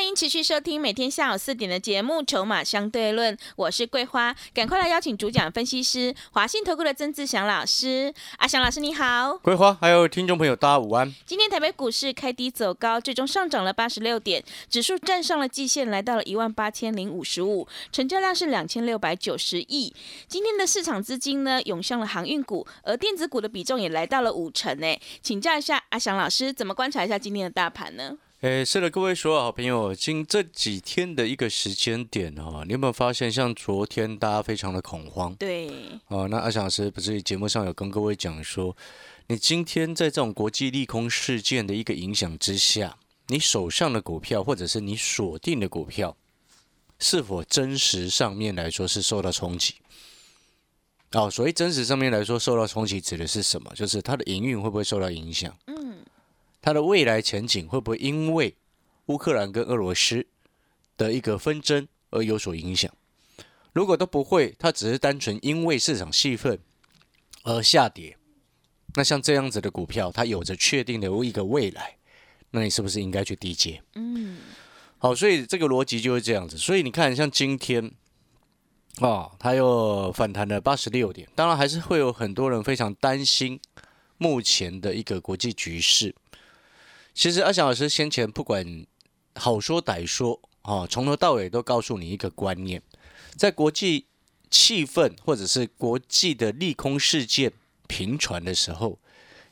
欢迎持续收听每天下午四点的节目《筹码相对论》，我是桂花，赶快来邀请主讲分析师华信投顾的曾志祥老师。阿祥老师你好，桂花还有听众朋友大家午安。今天台北股市开低走高，最终上涨了八十六点，指数站上了季线，来到了一万八千零五十五，成交量是两千六百九十亿。今天的市场资金呢涌向了航运股，而电子股的比重也来到了五成诶。请教一下阿祥老师，怎么观察一下今天的大盘呢？诶，是的，各位所有好朋友，今这几天的一个时间点哦，你有没有发现，像昨天大家非常的恐慌？对，哦，那阿翔老师不是节目上有跟各位讲说，你今天在这种国际利空事件的一个影响之下，你手上的股票或者是你锁定的股票，是否真实上面来说是受到冲击？哦，所谓真实上面来说受到冲击，指的是什么？就是它的营运会不会受到影响？嗯，它的未来前景会不会因为乌克兰跟俄罗斯的一个纷争而有所影响？如果都不会，它只是单纯因为市场气氛而下跌，那像这样子的股票，它有着确定的一个未来，那你是不是应该去低接？嗯，好，所以这个逻辑就是这样子。所以你看，像今天啊，它又反弹了八十六点，当然还是会有很多人非常担心目前的一个国际局势。其实阿翔老师先前不管好说歹说啊，从头到尾都告诉你一个观念，在国际气氛或者是国际的利空事件频传的时候，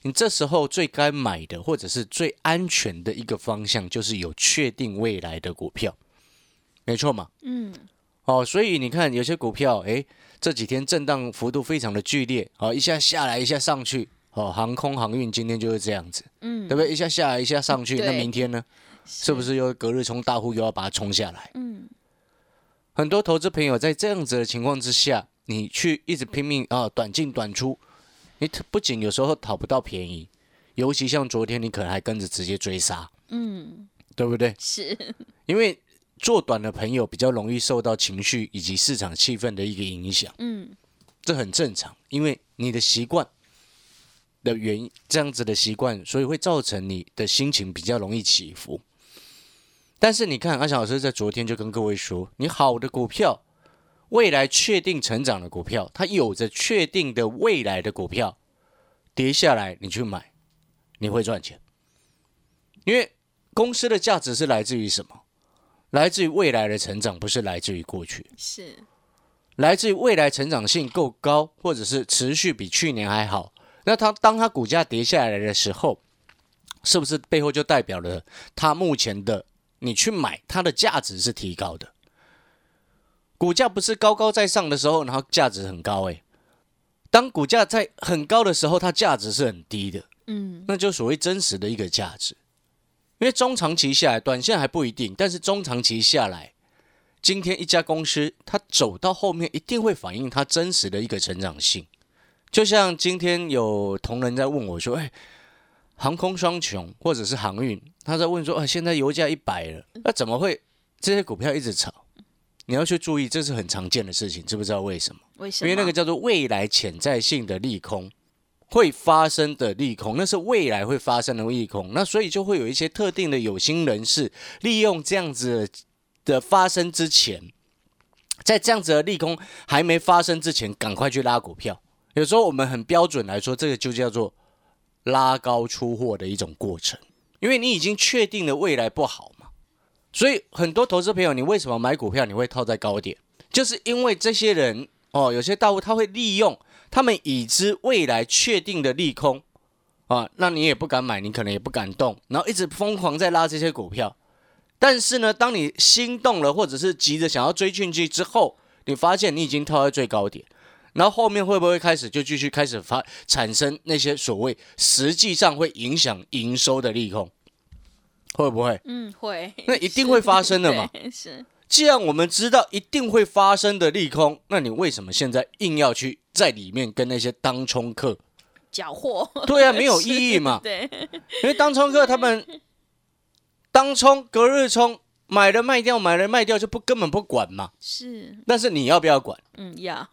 你这时候最该买的或者是最安全的一个方向，就是有确定未来的股票，没错嘛？嗯，哦，所以你看有些股票，诶，这几天震荡幅度非常的剧烈，哦，一下下来，一下上去，哦，航空航运今天就是这样子，嗯，对不对？一下下来，一下上去，那明天呢？是不是又隔日冲大户又要把它冲下来？嗯，很多投资朋友在这样子的情况之下，你去一直拼命啊，短进短出，你不仅有时候讨不到便宜，尤其像昨天，你可能还跟着直接追杀，嗯，对不对？是，因为做短的朋友比较容易受到情绪以及市场气氛的一个影响，嗯，这很正常，因为你的习惯的原因，这样子的习惯，所以会造成你的心情比较容易起伏。但是你看，阿翔老师在昨天就跟各位说，你好的股票，未来确定成长的股票，它有着确定的未来的股票，跌下来你去买，你会赚钱，因为公司的价值是来自于什么？来自于未来的成长，不是来自于过去。是，来自于未来成长性够高，或者是持续比去年还好，那它当它股价跌下来的时候，是不是背后就代表了它目前的你去买它的价值是提高的？股价不是高高在上的时候，然后价值很高诶、当股价在很高的时候，它价值是很低的，嗯，那就所谓真实的一个价值。因为中长期下来，短线还不一定，但是中长期下来，今天一家公司它走到后面，一定会反映它真实的一个成长性。就像今天有同仁在问我说：“哎，航空双雄或者是航运，他在问说，啊，现在油价一百了，那怎么会这些股票一直炒？你要去注意，这是很常见的事情，知不知道为什么？为什么？因为那个叫做未来潜在性的利空会发生的利空，那是未来会发生的利空，那所以就会有一些特定的有心人士利用这样子的发生之前，在这样子的利空还没发生之前，赶快去拉股票。有时候我们很标准来说，这个就叫做拉高出货的一种过程，因为你已经确定了未来不好嘛。所以很多投资朋友，你为什么买股票你会套在高点？就是因为这些人哦，有些大户他会利用他们已知未来确定的利空啊，那你也不敢买，你可能也不敢动，然后一直疯狂在拉这些股票。但是呢，当你心动了，或者是急着想要追进去之后，你发现你已经套在最高点，然后后面会不会开始就继续开始发产生那些所谓实际上会影响营收的利空？会不会？嗯，会，那一定会发生的嘛对 是，既然我们知道一定会发生的利空，那你为什么现在硬要去在里面跟那些当冲客？缴获，对啊，没有意义嘛。对，因为当冲客他们当冲隔日冲，买了卖掉，买了卖掉就不根本不管嘛。是，但是你要不要管？嗯，要，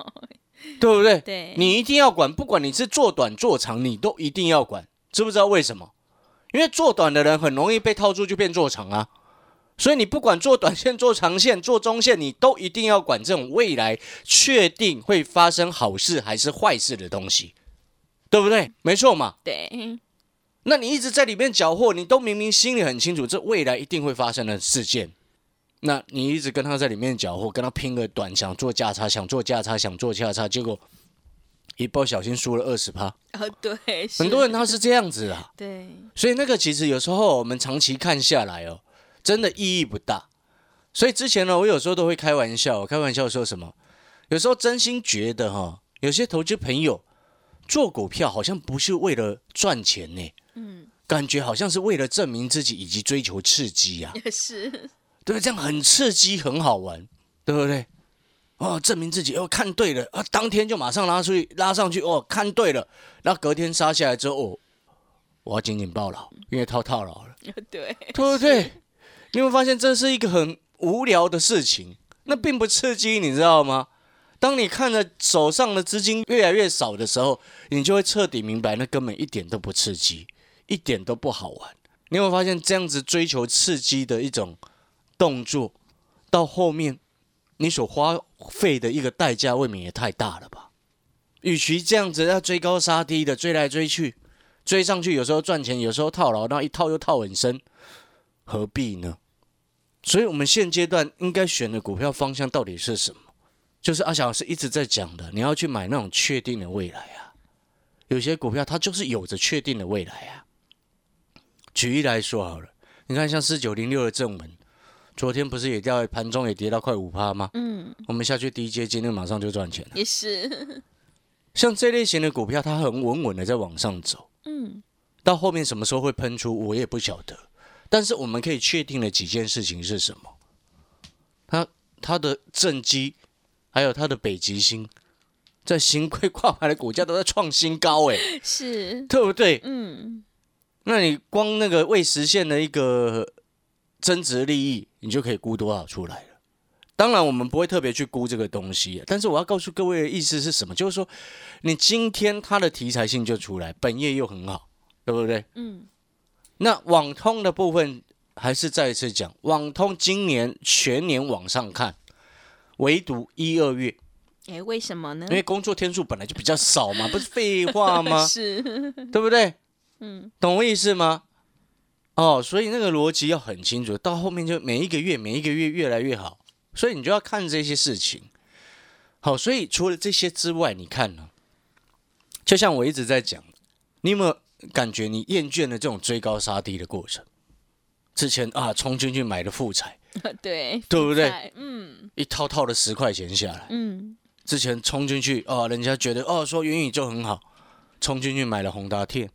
对不对？对，你一定要管，不管你是做短做长，你都一定要管。知不知道为什么？因为做短的人很容易被套住，就变做长啊。所以你不管做短线、做长线、做中线，你都一定要管这种未来确定会发生好事还是坏事的东西，对不对？没错嘛。对，那你一直在里面缴获，你都明明心里很清楚，这未来一定会发生的事件。那你一直跟他在里面搅和，跟他拼个短，想做价差，想做价差，想做价差，结果一不小心输了二十趴。哦，对，很多人他是这样子啊，对，所以那个其实有时候我们长期看下来哦，真的意义不大。所以之前呢，我有时候都会开玩笑，开玩笑说什么？有时候真心觉得哈，有些投资朋友做股票好像不是为了赚钱呢，嗯，感觉好像是为了证明自己以及追求刺激呀、也是，对不对？这样很刺激，很好玩，对不对？哦，证明自己哦，看对了啊，当天就马上拉出去，拉上去哦，看对了，然后隔天杀下来之后，哦，我要紧紧抱牢，因为套套牢了，对，对不对？你有没有发现这是一个很无聊的事情？那并不刺激，你知道吗？当你看着手上的资金越来越少的时候，你就会彻底明白，那根本一点都不刺激，一点都不好玩。你有没有发现这样子追求刺激的一种动作，到后面你所花费的一个代价，未免也太大了吧？与其这样子要追高杀低的追来追去，追上去有时候赚钱，有时候套牢，那一套又套很深，何必呢？所以，我们现阶段应该选的股票方向到底是什么？就是阿翔老师一直在讲的，你要去买那种确定的未来啊。有些股票它就是有着确定的未来啊。举例来说好了，你看像四九零六的正文，昨天不是也掉，盘中也跌到快五趴吗？嗯，我们下去低阶，今天马上就赚钱了。也是，像这类型的股票，它很稳稳的在往上走，嗯，到后面什么时候会喷出，我也不晓得。但是我们可以确定的几件事情是什么？它它的正机，还有它的北极星，在新贵挂牌的股价都在创新高，哎，是，对不对？嗯，那你光那个未实现的一个增值利益，你就可以估多少出来了。当然，我们不会特别去估这个东西，但是我要告诉各位的意思是什么？就是说，你今天它的题材性就出来，本业又很好，对不对？嗯，那网通的部分还是再一次讲，网通今年全年往上看，唯独一二月，哎，为什么呢因？为工作天数本来就比较少嘛，不是废话吗？是，对不对？嗯，懂我意思吗？哦，所以那个逻辑要很清楚，到后面就每一个月每一个月越来越好，所以你就要看这些事情。好，所以除了这些之外，你看呢？就像我一直在讲，你有没有感觉你厌倦了这种追高杀低的过程？之前啊，冲进去买的富彩，对，对不对嗯一套套的十块钱下来，嗯，之前冲进去哦，人家觉得哦说元宇宙很好，冲进去买了宏达电，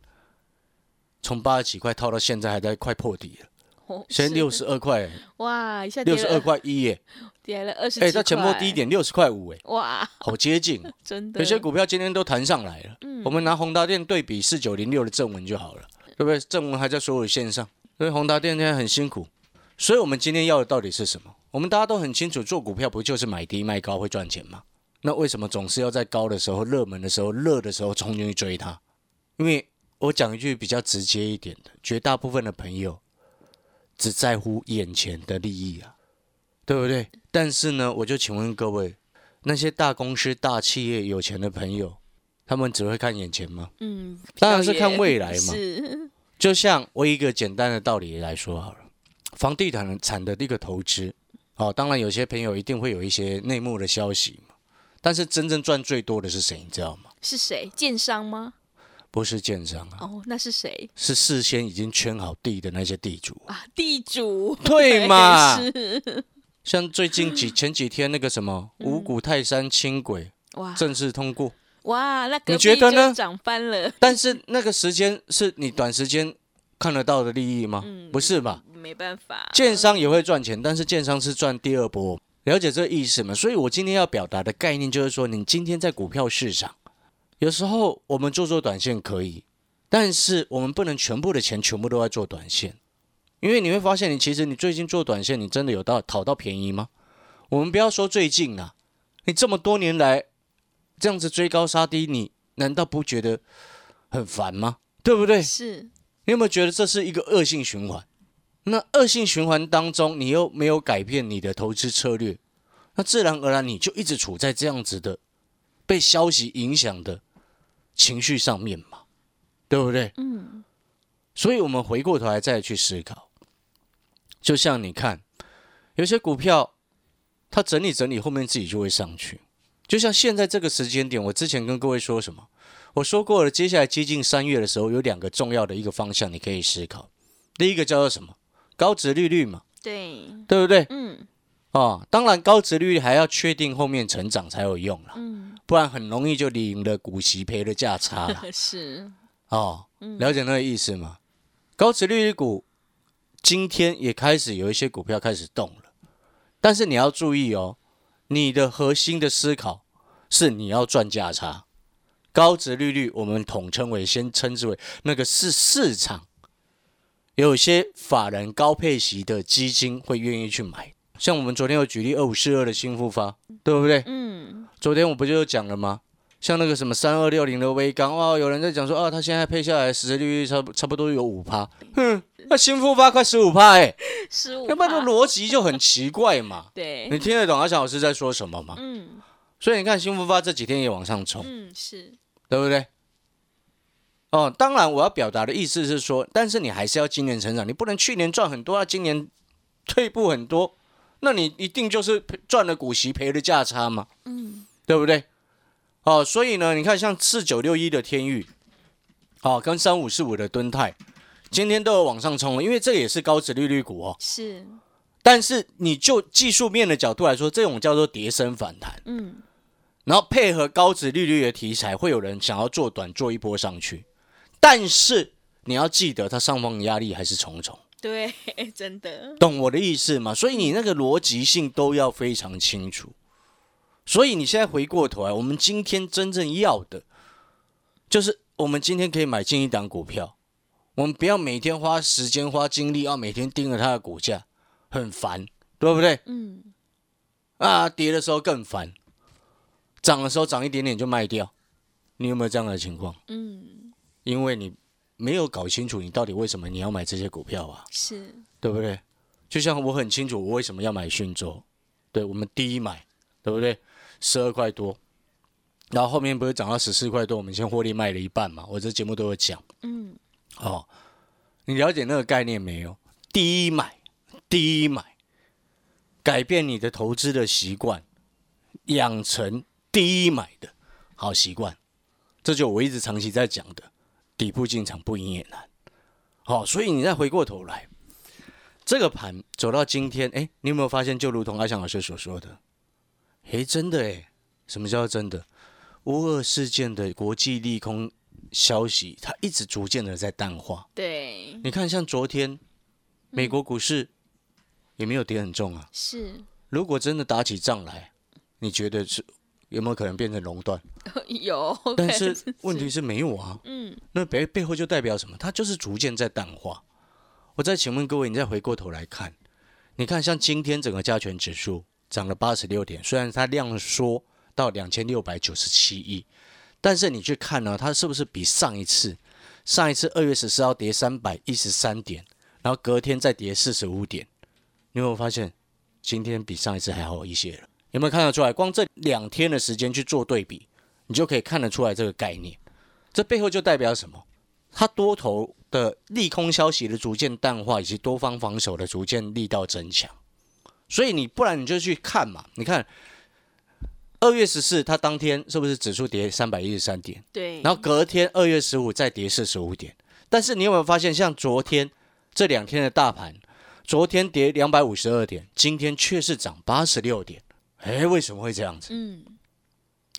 从八十几块套到现在还在快破底了，哦现在六十二块，哇，一下六十二块一耶，跌了二十，哎，它前波低，点六十块五哎，哇，好接近。真的，有些股票今天都弹上来了，嗯我们拿宏达电对比四九零六的正文就好了，对不对？正文还在所有线上，所以宏达电现在很辛苦。所以我们今天要的到底是什么？我们大家都很清楚，做股票不就是买低卖高会赚钱吗？那为什么总是要在高的时候、热门的时候、热的时候冲进去追它？因为我讲一句比较直接一点的，绝大部分的朋友只在乎眼前的利益啊，对不对？但是呢，我就请问各位，那些大公司、大企业、有钱的朋友，他们只会看眼前吗？嗯，当然是看未来嘛。是，就像我一个简单的道理来说好了，房地产产的一个投资，哦，当然有些朋友一定会有一些内幕的消息嘛，但是真正赚最多的是谁，你知道吗？是谁？建商吗？不是建商啊，哦，那是谁是事先已经圈好地的那些地主。啊？地主，对嘛是，像最近几 前几天那个什么五股泰山轻轨哇正式通过，哇，那你觉得呢涨翻了，但是那个时间是你短时间看得到的利益吗？嗯不是吧？没办法，建商也会赚钱，但是建商是赚第二波，了解这个意思吗？所以我今天要表达的概念就是说，你今天在股票市场，有时候我们做做短线可以，但是我们不能全部的钱全部都在做短线，因为你会发现，你其实你最近做短线，你真的有到讨到便宜吗？我们不要说最近啊，你这么多年来这样子追高杀低，你难道不觉得很烦吗？对不对？是你有没有觉得这是一个恶性循环？那恶性循环当中，你又没有改变你的投资策略，那自然而然你就一直处在这样子的被消息影响的情绪上面嘛，对不对？嗯，所以我们回过头来再去思考，就像你看，有些股票它整理整理，后面自己就会上去。就像现在这个时间点，我之前跟各位说什么？我说过了，接下来接近三月的时候，有两个重要的一个方向，你可以思考。第一个叫做什么？高值利率嘛，对，对不对？嗯哦，当然高值利率还要确定后面成长才有用啦，嗯，不然很容易就领了股息赔了价差了。是，哦，嗯了解那个意思吗？高值利率股今天也开始有一些股票开始动了，但是你要注意哦，你的核心的思考是你要赚价差。高值利率我们统称为，先称之为那个是市场，有些法人高配息的基金会愿意去买。像我们昨天有举例二五四二的新复发，对不对？嗯，昨天我不就有讲了吗？像那个什么三二六零的微钢，哇，有人在讲说，啊，他现在配下来实际利率差不差不多有五趴，哼，那新复发快十五趴，哎，十五，那不然这逻辑就很奇怪嘛。对，你听得懂阿翔老师在说什么吗？嗯所以你看新复发这几天也往上冲，嗯是，对不对？哦，当然我要表达的意思是说，但是你还是要今年成长，你不能去年赚很多，要今年退步很多，那你一定就是赚了股息赔了价差嘛。嗯对不对？哦，所以呢，你看像四九六一的天域，哦，跟三五四五的敦泰，今天都有往上冲了，因为这也是高值利率股哦。是，但是你就技术面的角度来说，这种叫做叠升反弹，嗯然后配合高值利率的题材，会有人想要做短做一波上去，但是你要记得，它上方压力还是重重，对，真的，懂我的意思吗？所以你那个逻辑性都要非常清楚。所以你现在回过头来，我们今天真正要的，就是我们今天可以买进一档股票，我们不要每天花时间花精力，要每天盯着它的股价，很烦，对不对？嗯啊，跌的时候更烦，涨的时候涨一点点就卖掉，你有没有这样的情况？嗯因为你没有搞清楚你到底为什么你要买这些股票啊，是，对不对？就像我很清楚我为什么要买讯州，对我们第一买，对不对？十二块多，然后后面不是涨到十四块多，我们先获利卖了一半嘛，我这节目都有讲嗯哦。你了解那个概念没有？第一买，第一买，改变你的投资的习惯，养成第一买的好习惯，这就我一直长期在讲的，底部进场不赢也难。好、所以你再回过头来，这个盘走到今天，哎，你有没有发现，就如同阿翔老师所说的，哎，真的哎，什么叫真的？乌俄事件的国际利空消息，它一直逐渐的在淡化。对，你看，像昨天美国股市也没有跌很重啊。是如果真的打起仗来，你觉得是有没有可能变成熔断？有，但是问题是没有啊。嗯那背背后就代表什么？它就是逐渐在淡化。我再请问各位，你再回过头来看，你看像今天整个加权指数涨了八十六点，虽然它量缩到两千六百九十七亿，但是你去看呢，它是不是比上一次上一次二月十四号跌三百一十三点，然后隔天再跌四十五点？你有没有发现今天比上一次还好一些了？有没有看得出来？光这两天的时间去做对比，你就可以看得出来这个概念。这背后就代表什么？它多头的利空消息的逐渐淡化，以及多方防守的逐渐力道增强。所以你不然你就去看嘛，你看二月十四，它当天是不是指数跌三百一十三点？对，然后隔天二月十五再跌四十五点。但是你有没有发现，像昨天这两天的大盘，昨天跌两百五十二点，今天却是涨八十六点。哎，为什么会这样子？嗯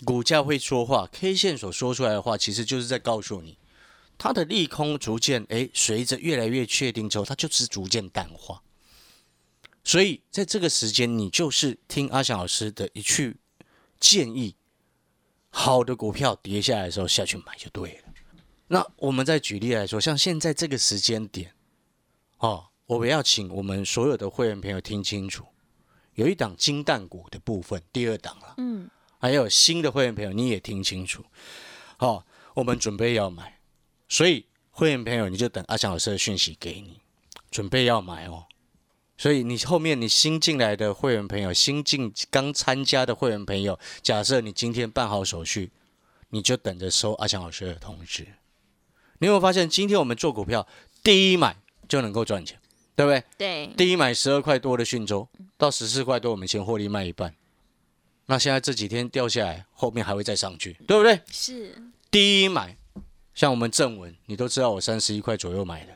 股价会说话，K 线所说出来的话，其实就是在告诉你，它的利空逐渐哎，随着越来越确定之后，它就是逐渐淡化。所以在这个时间，你就是听阿翔老师的一句建议，好的股票跌下来的时候下去买就对了。那我们再举例来说，像现在这个时间点，哦，我们要请我们所有的会员朋友听清楚，有一档金蛋股的部分，第二档了，嗯，还有新的会员朋友你也听清楚，好、我们准备要买，所以会员朋友你就等阿强老师的讯息给你，准备要买哦。所以你后面你新进来的会员朋友，新进刚参加的会员朋友，假设你今天办好手续，你就等着收阿强老师的通知。你有没有发现，今天我们做股票，第一买就能够赚钱，对不对？对，第一买十二块多的讯州，到十四块多，我们先获利卖一半。那现在这几天掉下来，后面还会再上去，对不对？是，第一买，像我们正文，你都知道我三十一块左右买的，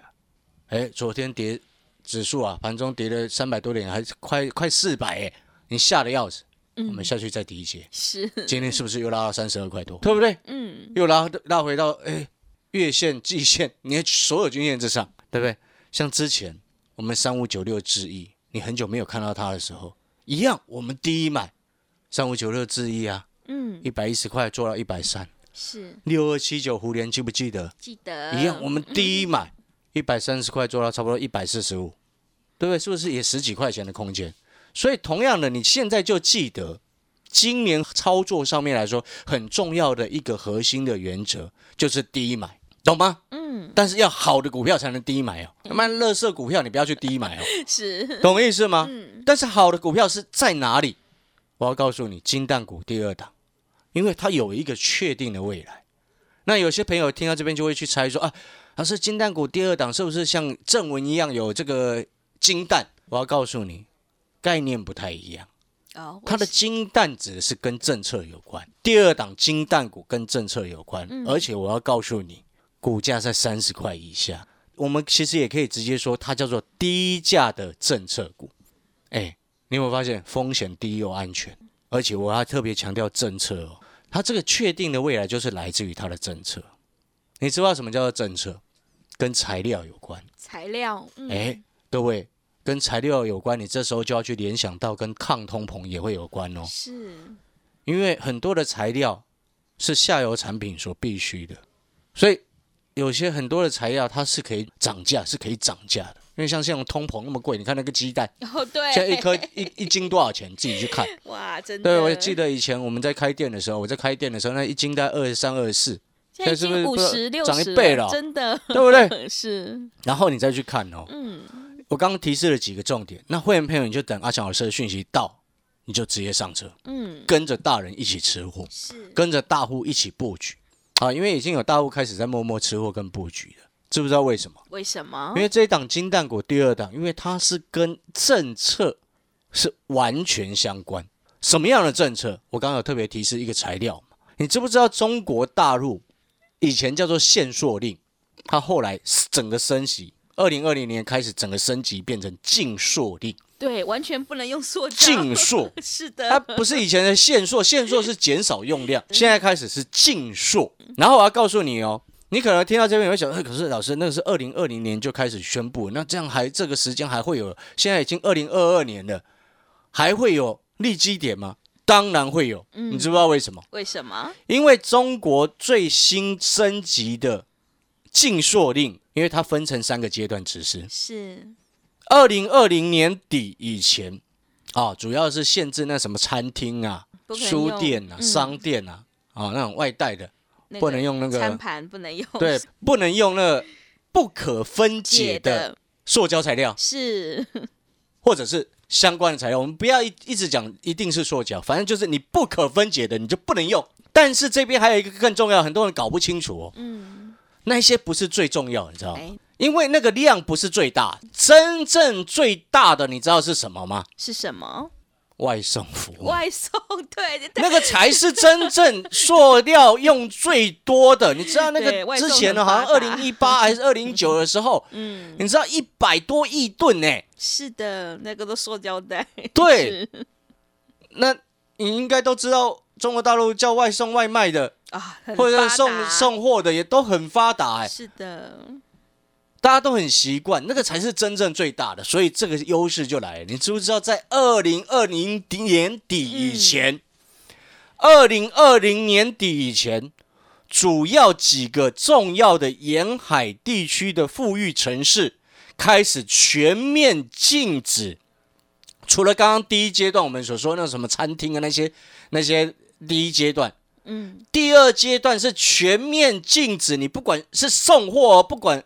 哎，昨天跌指数啊，盘中跌了三百多点，还快快四百哎，你吓得要死。我们下去再低一些，是，今天是不是又拉到三十二块多，对不对？嗯，又拉拉回到哎月线、季线，你的所有均线之上，对不对？像之前我们三五九六智易，你很久没有看到它的时候，一样，我们第一买三五九六智易啊，嗯，一百一十块做到一百三，是，六二七九胡联记不记得？记得。一样，我们第一买一百三十块做到差不多一百四十五，对不对？是不是？也十几块钱的空间？所以同样的，你现在就记得，今年操作上面来说很重要的一个核心的原则就是第一买，懂吗？嗯，但是要好的股票才能低买哦，那么垃圾股票你不要去低买哦，是，懂意思吗？嗯，但是好的股票是在哪里？我要告诉你，金蛋股第二档，因为它有一个确定的未来。那有些朋友听到这边就会去猜说啊，老师金蛋股第二档是不是像正文一样有这个金蛋？我要告诉你，概念不太一样。哦，它的金蛋指的是跟政策有关，第二档金蛋股跟政策有关，嗯而且我要告诉你，股价在三十块以下，我们其实也可以直接说它叫做低价的政策股。哎，你有没有发现风险低又安全？而且我还特别强调政策哦，它这个确定的未来就是来自于它的政策。你知道什么叫做政策？跟材料有关。材料，嗯，哎，各位，跟材料有关，你这时候就要去联想到跟抗通膨也会有关哦，是，因为很多的材料是下游产品所必须的，所以有些很多的材料它是可以涨价，是可以涨价的。因为像这种通膨那么贵，你看那个鸡蛋，哦，对，现在一颗一一斤多少钱？自己去看。哇，真的，对，我记得以前我们在开店的时候，我在开店的时候，那一斤大概二十三、二十四，现在五十六涨一倍了真的，对不对？是，然后你再去看哦。嗯，我刚刚提示了几个重点，那会员朋友你就等阿强老师的讯息到，你就直接上车，嗯，跟着大人一起吃货，是，跟着大户一起布局啊！因为已经有大户开始在默默吃货跟布局了，知不知道为什么？为什么？因为这一档金蛋股第二档，因为它是跟政策是完全相关。什么样的政策？我刚刚有特别提示一个材料嘛，你知不知道中国大陆以前叫做限塑令，它后来整个升级，二零二零年开始整个升级变成禁塑令，对，完全不能用塑胶，禁塑。是的它，不是以前的限塑，限塑是减少用量，现在开始是禁塑。然后我要告诉你哦，你可能听到这边你会想，哎，可是老师那个是二零二零年就开始宣布，那这样还这个时间还会有？现在已经二零二二年了，还会有利基点吗？当然会有，你知不知道为什么？为什么？因为中国最新升级的禁塑令，因为它分成三个阶段实施。是，二零二零年底以前，啊，主要是限制那什么餐厅啊、书店啊、嗯。商店啊，啊那种外带的，那不能用那个餐盘，不能用。对，不能用那个不可分解解的。的，塑胶材料，是，或者是相关的材料。我们不要一一直讲一定是塑胶，反正就是你不可分解的，你就不能用。但是这边还有一个更重要，很多人搞不清楚哦，嗯，那一些不是最重要，你知道吗？哎，因为那个量不是最大，真正最大的你知道是什么吗？是什么？外送服务。外送，对那个才是真正塑料用最多的，你知道那个之前呢，好像二零一八还是二零一九的时候，嗯，你知道一百多亿吨呢？是的，那个都塑胶袋，对 那你应该都知道，中国大陆叫外送外卖的啊，或者是送送货的也都很发达哎、是的，大家都很习惯，那个才是真正最大的，所以这个优势就来了。你知不知道，在二零二零年底以前，二零二零年底以前，主要几个重要的沿海地区的富裕城市开始全面禁止，除了刚刚第一阶段我们所说那什么餐厅啊那些那些第一阶段，嗯，第二阶段是全面禁止你，不管是送货哦，不管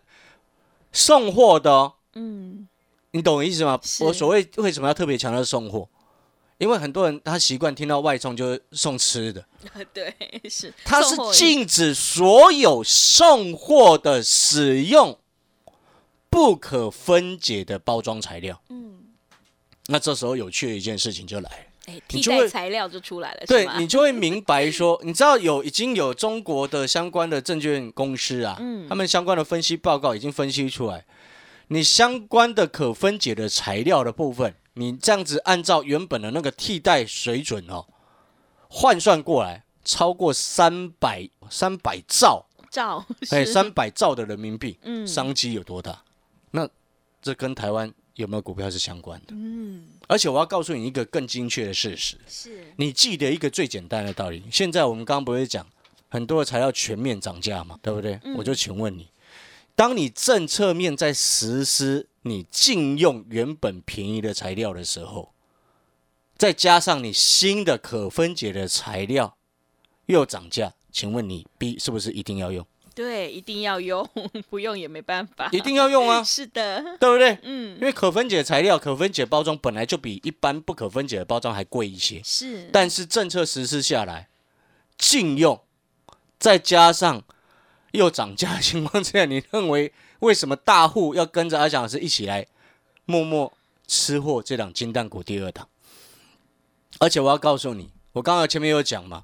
送货的哦，嗯，你懂我意思吗？我所谓为什么要特别强调送货，因为很多人他习惯听到外送就是送吃的，对，是，它是禁止所有送货的使用不可分解的包装材料。嗯，那这时候有趣的一件事情就来了。哎，替代材料就出来了，对你就会明白说，你知道有已经有中国的相关的证券公司啊，嗯。他们相关的分析报告已经分析出来，你相关的可分解的材料的部分，你这样子按照原本的那个替代水准哦，换算过来超过三百三百兆，兆，哎，三百兆的人民币，嗯。商机有多大？那这跟台湾有没有股票是相关的？嗯，而且我要告诉你一个更精确的事实。是，你记得一个最简单的道理。现在我们刚刚不是讲很多的材料全面涨价嘛，对不对？嗯我就请问你，当你政策面在实施你禁用原本便宜的材料的时候，再加上你新的可分解的材料又涨价，请问你 B 是不是一定要用？对，一定要用，不用也没办法，一定要用啊，是的，对不对？嗯因，为可分解材料、可分解包装本来就比一般不可分解的包装还贵一些。是，但是政策实施下来，禁用，再加上又涨价的情况之下，你认为为什么大户要跟着阿翔老师一起来默默吃货这档金蛋股第二档？而且我要告诉你，我刚刚前面有讲嘛，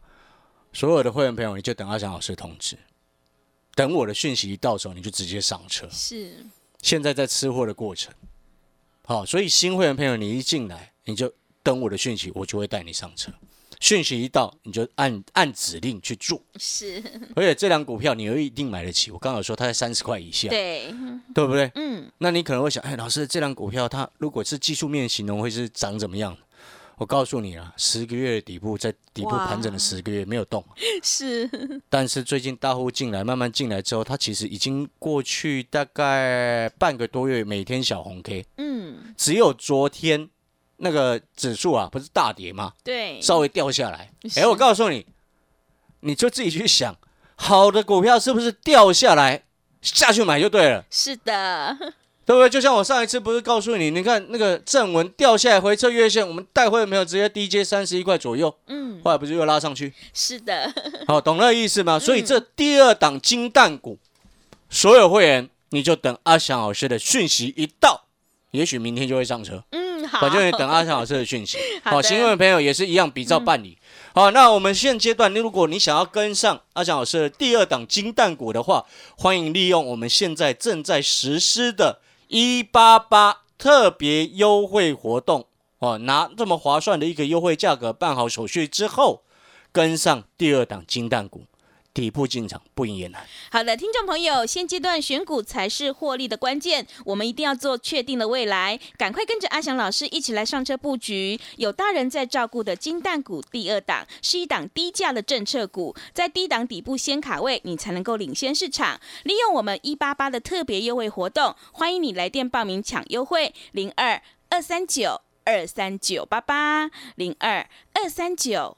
所有的会员朋友，你就等阿翔老师通知，等我的讯息一到手，你就直接上车。是，现在在吃货的过程，好，所以新会员朋友，你一进来，你就等我的讯息，我就会带你上车。讯息一到，你就按按指令去做。是，而且这档股票你又一定买得起，我刚刚有说它在三十块以下，对，对不对？嗯，那你可能会想，哎，老师，这档股票它如果是技术面形容会是长怎么样？我告诉你啊，十个月底部在底部盘整了十个月没有动，是，但是最近大户进来，慢慢进来之后，它其实已经过去大概半个多月，每天小红 K，嗯，只有昨天那个指数啊，不是大跌吗？对，稍微掉下来。是哎，我告诉你，你就自己去想，好的股票是不是掉下来下去买就对了，是的，对不对？就像我上一次不是告诉你，你看那个正文掉下来回撤月线，我们带会没有直接低接三十一块左右，嗯，后来不是又拉上去？是的，好，懂那个意思吗？所以这第二档金蛋股，所有会员你就等阿翔老师的讯息一到，也许明天就会上车。嗯，好，反正你等阿翔老师的讯息。好新会员朋友也是一样，比照办理。好，那我们现阶段，如果你想要跟上阿翔老师的第二档金蛋股的话，欢迎利用我们现在正在实施的一八八特别优惠活动哦，拿这么划算的一个优惠价格办好手续之后，跟上第二档金蛋股，底部进场不赢也难。好的，听众朋友，现阶段选股才是获利的关键，我们一定要做确定的未来，赶快跟着阿翔老师一起来上车布局。有大人在照顾的金蛋股第二档，是一档低价的政策股，在低档底部先卡位，你才能够领先市场。利用我们一八八的特别优惠活动，欢迎你来电报名抢优惠，零二二三九二三九八八零二二三九。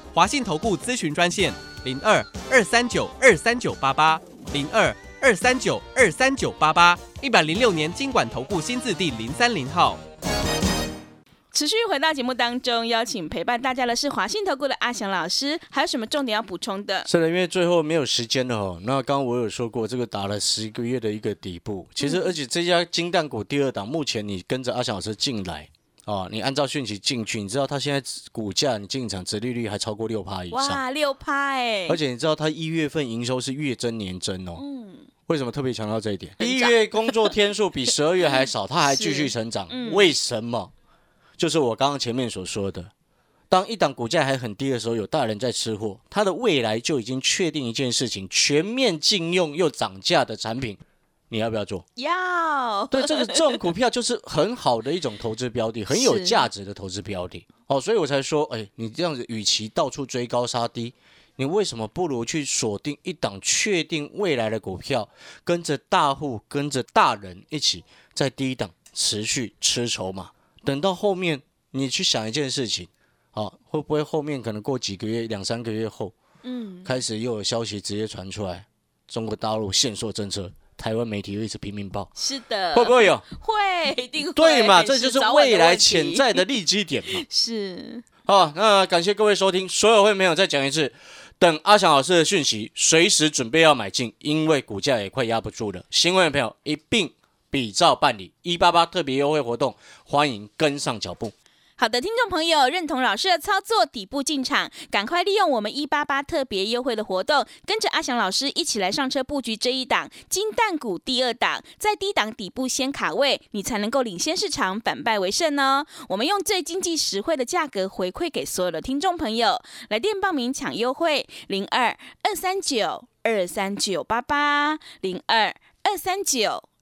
华信投顾咨询专线零二二三九二三九八八零二二三九二三九八八，一百零六年经管投顾新字第零三零号。持续回到节目当中，邀请陪伴大家的是华信投顾的阿翔老师，还有什么重点要补充的？是的，因为最后没有时间了哦。那刚刚我有说过，这个打了十个月的一个底部，其实而且这家金蛋股第二档，目前你跟着阿翔老师进来哦，你按照讯息进去，你知道它现在股价你进场，折利率还超过六趴以上，哇，六趴哎！而且你知道它一月份营收是月增年增哦。嗯，为什么特别强调这一点？一月工作天数比十二月还少，它还继续成长嗯，为什么？就是我刚刚前面所说的，当一档股价还很低的时候，有大人在吃货，它的未来就已经确定一件事情：全面禁用又涨价的产品，你要不要做？要对，这个这种股票 就是很好的一种投资标的，很有价值的投资标的。哦，所以我才说，哎，你这样子，与其到处追高杀低，你为什么不如去锁定一档确定未来的股票，跟着大户、跟着大人一起在低档持续吃筹码，等到后面你去想一件事情，啊，会不会后面可能过几个月、两三个月后，嗯，开始又有消息直接传出来，中国大陆限缩政策，台湾媒体又一直拼命报，是的，会不会有？会？一定会对嘛，这就是未来潜在的利基点嘛。是好，那感谢各位收听，所有会没有再讲一次，等阿翔老师的讯息，随时准备要买进，因为股价也快压不住了。新会的朋友一并比照办理一八八特别优惠活动，欢迎跟上脚步。好的，听众朋友，认同老师的操作，底部进场，赶快利用我们一八八特别优惠的活动，跟着阿翔老师一起来上车布局这一档金蛋股第二档，在低档底部先卡位，你才能够领先市场，反败为胜哦。我们用最经济实惠的价格回馈给所有的听众朋友，来电报名抢优惠零二二三九二三九八八零二二三九。